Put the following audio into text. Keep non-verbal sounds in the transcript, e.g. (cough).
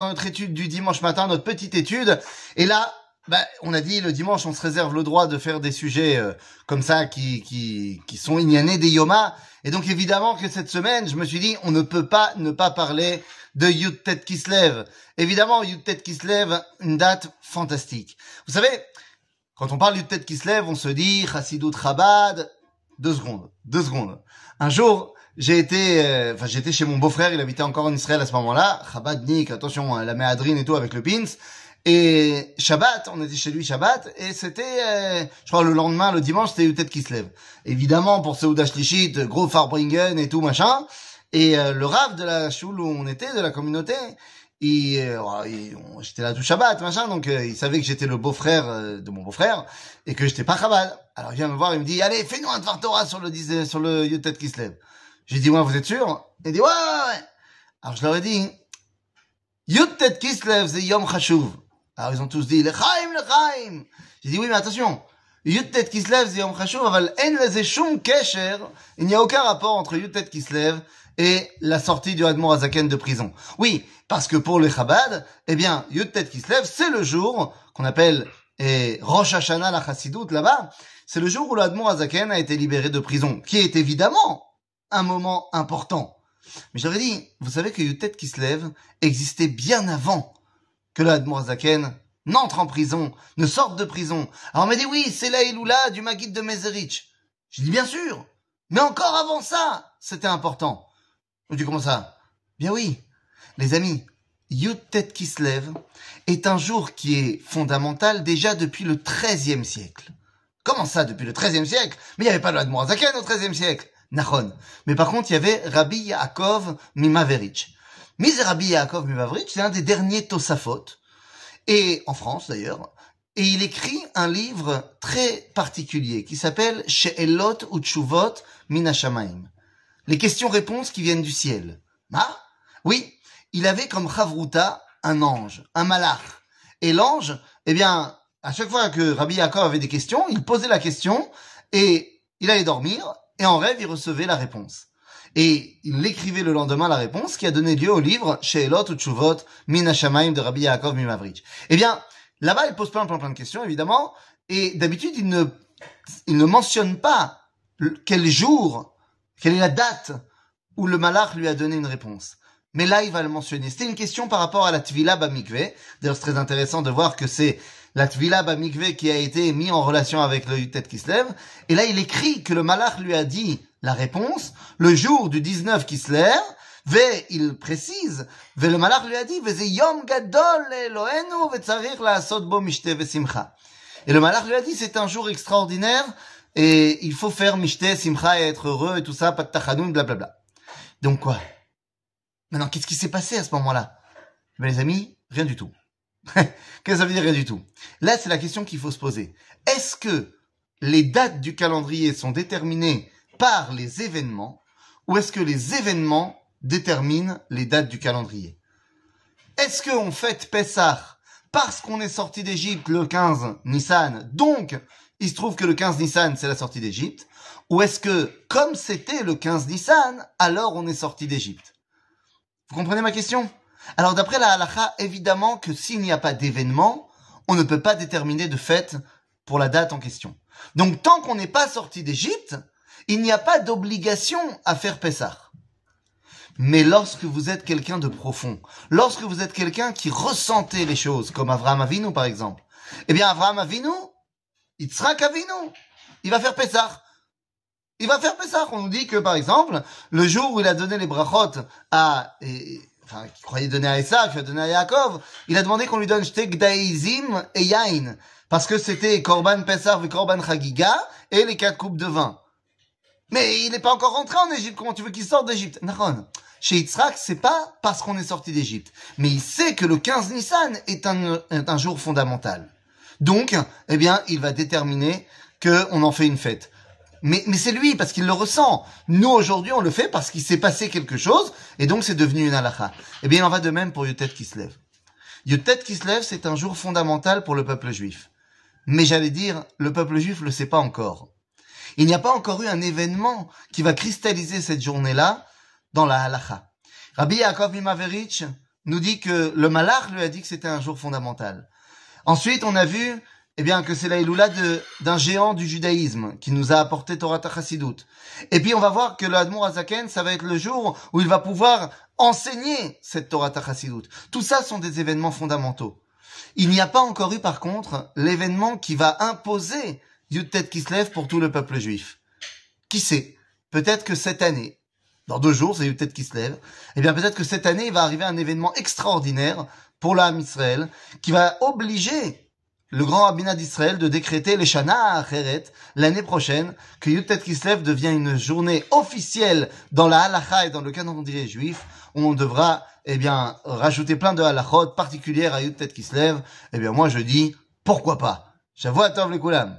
notre étude du dimanche matin, notre petite étude. Et là, bah, on a dit le dimanche, on se réserve le droit de faire des sujets euh, comme ça qui, qui, qui sont ignanés des Yoma. Et donc évidemment que cette semaine, je me suis dit, on ne peut pas ne pas parler de Yud Tet Kislev. Évidemment, Yud Tet Kislev, une date fantastique. Vous savez, quand on parle Yud Tet Kislev, on se dit Chassidut Chabad. Deux secondes, deux secondes. Un jour, j'ai été, euh, enfin, j'étais chez mon beau-frère, il habitait encore en Israël à ce moment-là. Chabadnik, attention, hein, la méadrine et tout avec le pins. Et Shabbat, on était chez lui Shabbat, et c'était, euh, je crois, le lendemain, le dimanche, c'était Utet qui se lève. Évidemment, pour Seuda Shlichit, gros Farbringen et tout, machin. Et euh, le Rav de la choule où on était, de la communauté, il, j'étais là tout Shabbat, machin, donc il savait que j'étais le beau-frère de mon beau-frère, et que j'étais pas Chabad. Alors il vient me voir, il me dit, allez, fais-nous un Dvar Torah sur le, sur le Yutet qui se lève. J'ai dit, ouais, vous êtes sûr? Il dit, ouais, ouais. Alors je leur ai dit, Yutet Kislev, c'est Yom Chashuv. Alors ils ont tous dit, Lechaim, Lechaim. J'ai dit, oui, mais attention, Yutet Kislev, c'est Yom Chashuv, aval en leze shum kesher. Il n'y a aucun rapport entre Yutet Kislev et la sortie du Admor Azaken de prison. Oui, parce que pour les Chabad, eh bien, Yutet Kislev, c'est le jour qu'on appelle et Rosh Hashanah la Chassidut là-bas, c'est le jour où l'Admor Azaken a été libéré de prison, qui est évidemment un moment important. Mais j'aurais dit, vous savez que Yutet qui se lève existait bien avant que le Zaken n'entre en prison, ne sorte de prison. Alors on m'a dit, oui, c'est la Iloula du Maguide de Mezerich. J'ai dit, bien sûr. Mais encore avant ça, c'était important. On dit, comment ça? Bien oui. Les amis, Yutet qui se lève est un jour qui est fondamental déjà depuis le XIIIe siècle. Comment ça, depuis le XIIIe siècle? Mais il n'y avait pas le Zaken au XIIIe siècle. Nahon. Mais par contre, il y avait Rabbi Yaakov Mimaverich. Mais Rabbi Yaakov Mimaverich, c'est un des derniers Tosafot, et en France d'ailleurs, et il écrit un livre très particulier qui s'appelle She'elot Utshuvot Minashamaim. Les questions-réponses qui viennent du ciel. Ah Oui, il avait comme Chavruta un ange, un malach. Et l'ange, eh bien, à chaque fois que Rabbi Yaakov avait des questions, il posait la question et il allait dormir et en rêve, il recevait la réponse. Et il écrivait le lendemain la réponse qui a donné lieu au livre Sheelot ou Chuvot Min de Rabbi Yaakov Mimavrich. Eh bien, là-bas, il pose plein, plein, plein de questions, évidemment, et d'habitude, il ne, il ne mentionne pas quel jour, quelle est la date où le malach lui a donné une réponse. Mais là, il va le mentionner. C'était une question par rapport à la Tvila Bamikve. D'ailleurs, c'est très intéressant de voir que c'est la Tvila Bamikve qui a été mis en relation avec le Yutet qui se lève. Et là, il écrit que le Malach lui a dit la réponse le jour du 19 qui se lève. Ve, il précise, ve le malach lui a dit, ve yom gadol Elohenu ve la bo mishte ve simcha. Et le malach lui a dit, c'est un jour extraordinaire, et il faut faire mishte, simcha et être heureux et tout ça, de tachanoun, blablabla. Donc quoi? Maintenant, qu'est-ce qui s'est passé à ce moment-là? Ben, les amis, rien du tout. (laughs) Qu'est-ce que ça veut dire rien du tout? Là, c'est la question qu'il faut se poser. Est-ce que les dates du calendrier sont déterminées par les événements ou est-ce que les événements déterminent les dates du calendrier? Est-ce qu'on fête Pessah parce qu'on est sorti d'Égypte le 15 Nissan, donc il se trouve que le 15 Nissan c'est la sortie d'Égypte, ou est-ce que comme c'était le 15 Nissan, alors on est sorti d'Égypte? Vous comprenez ma question? Alors d'après la halakha, évidemment que s'il n'y a pas d'événement, on ne peut pas déterminer de fête pour la date en question. Donc tant qu'on n'est pas sorti d'Égypte, il n'y a pas d'obligation à faire Pessah. Mais lorsque vous êtes quelqu'un de profond, lorsque vous êtes quelqu'un qui ressentait les choses, comme Avraham Avinu par exemple, eh bien Avraham Avinu, Yitzhak Avinu, il va faire Pessah. Il va faire Pessah. On nous dit que par exemple, le jour où il a donné les brachot à enfin, qui croyait donner à qui a donné à Yaakov, il a demandé qu'on lui donne Shtek Daizim et Yain. Parce que c'était Korban Pesach et Korban Chagiga et les quatre coupes de vin. Mais il n'est pas encore rentré en Égypte. Comment tu veux qu'il sorte d'Égypte? Nahon. Chez Yitzhak, c'est pas parce qu'on est sorti d'Égypte. Mais il sait que le 15 Nissan est un, est un jour fondamental. Donc, eh bien, il va déterminer qu'on en fait une fête. Mais, mais c'est lui, parce qu'il le ressent. Nous, aujourd'hui, on le fait parce qu'il s'est passé quelque chose, et donc c'est devenu une halakha. Eh bien, il en va de même pour Yotet qui se lève. Yotet qui se lève, c'est un jour fondamental pour le peuple juif. Mais j'allais dire, le peuple juif le sait pas encore. Il n'y a pas encore eu un événement qui va cristalliser cette journée-là dans la halakha. Rabbi Yaakov Mimaverich nous dit que le Malach lui a dit que c'était un jour fondamental. Ensuite, on a vu eh bien, que c'est la d'un géant du judaïsme qui nous a apporté Torah Chassidut. Et puis, on va voir que le Admour Azaken, ça va être le jour où il va pouvoir enseigner cette Torah Chassidut. Tout ça sont des événements fondamentaux. Il n'y a pas encore eu, par contre, l'événement qui va imposer Yud Kislev pour tout le peuple juif. Qui sait? Peut-être que cette année, dans deux jours, c'est Yud Kislev, eh bien, peut-être que cette année, il va arriver un événement extraordinaire pour l'âme Israël qui va obliger le grand rabbinat d'Israël de décréter les Shana Acheret l'année prochaine que Yutet Kislev devient une journée officielle dans la halacha et dans le calendrier juif où on devra eh bien rajouter plein de halachot particulières à Yutet Kislev. Eh bien moi je dis pourquoi pas? J'avoue à Tov le Koulam.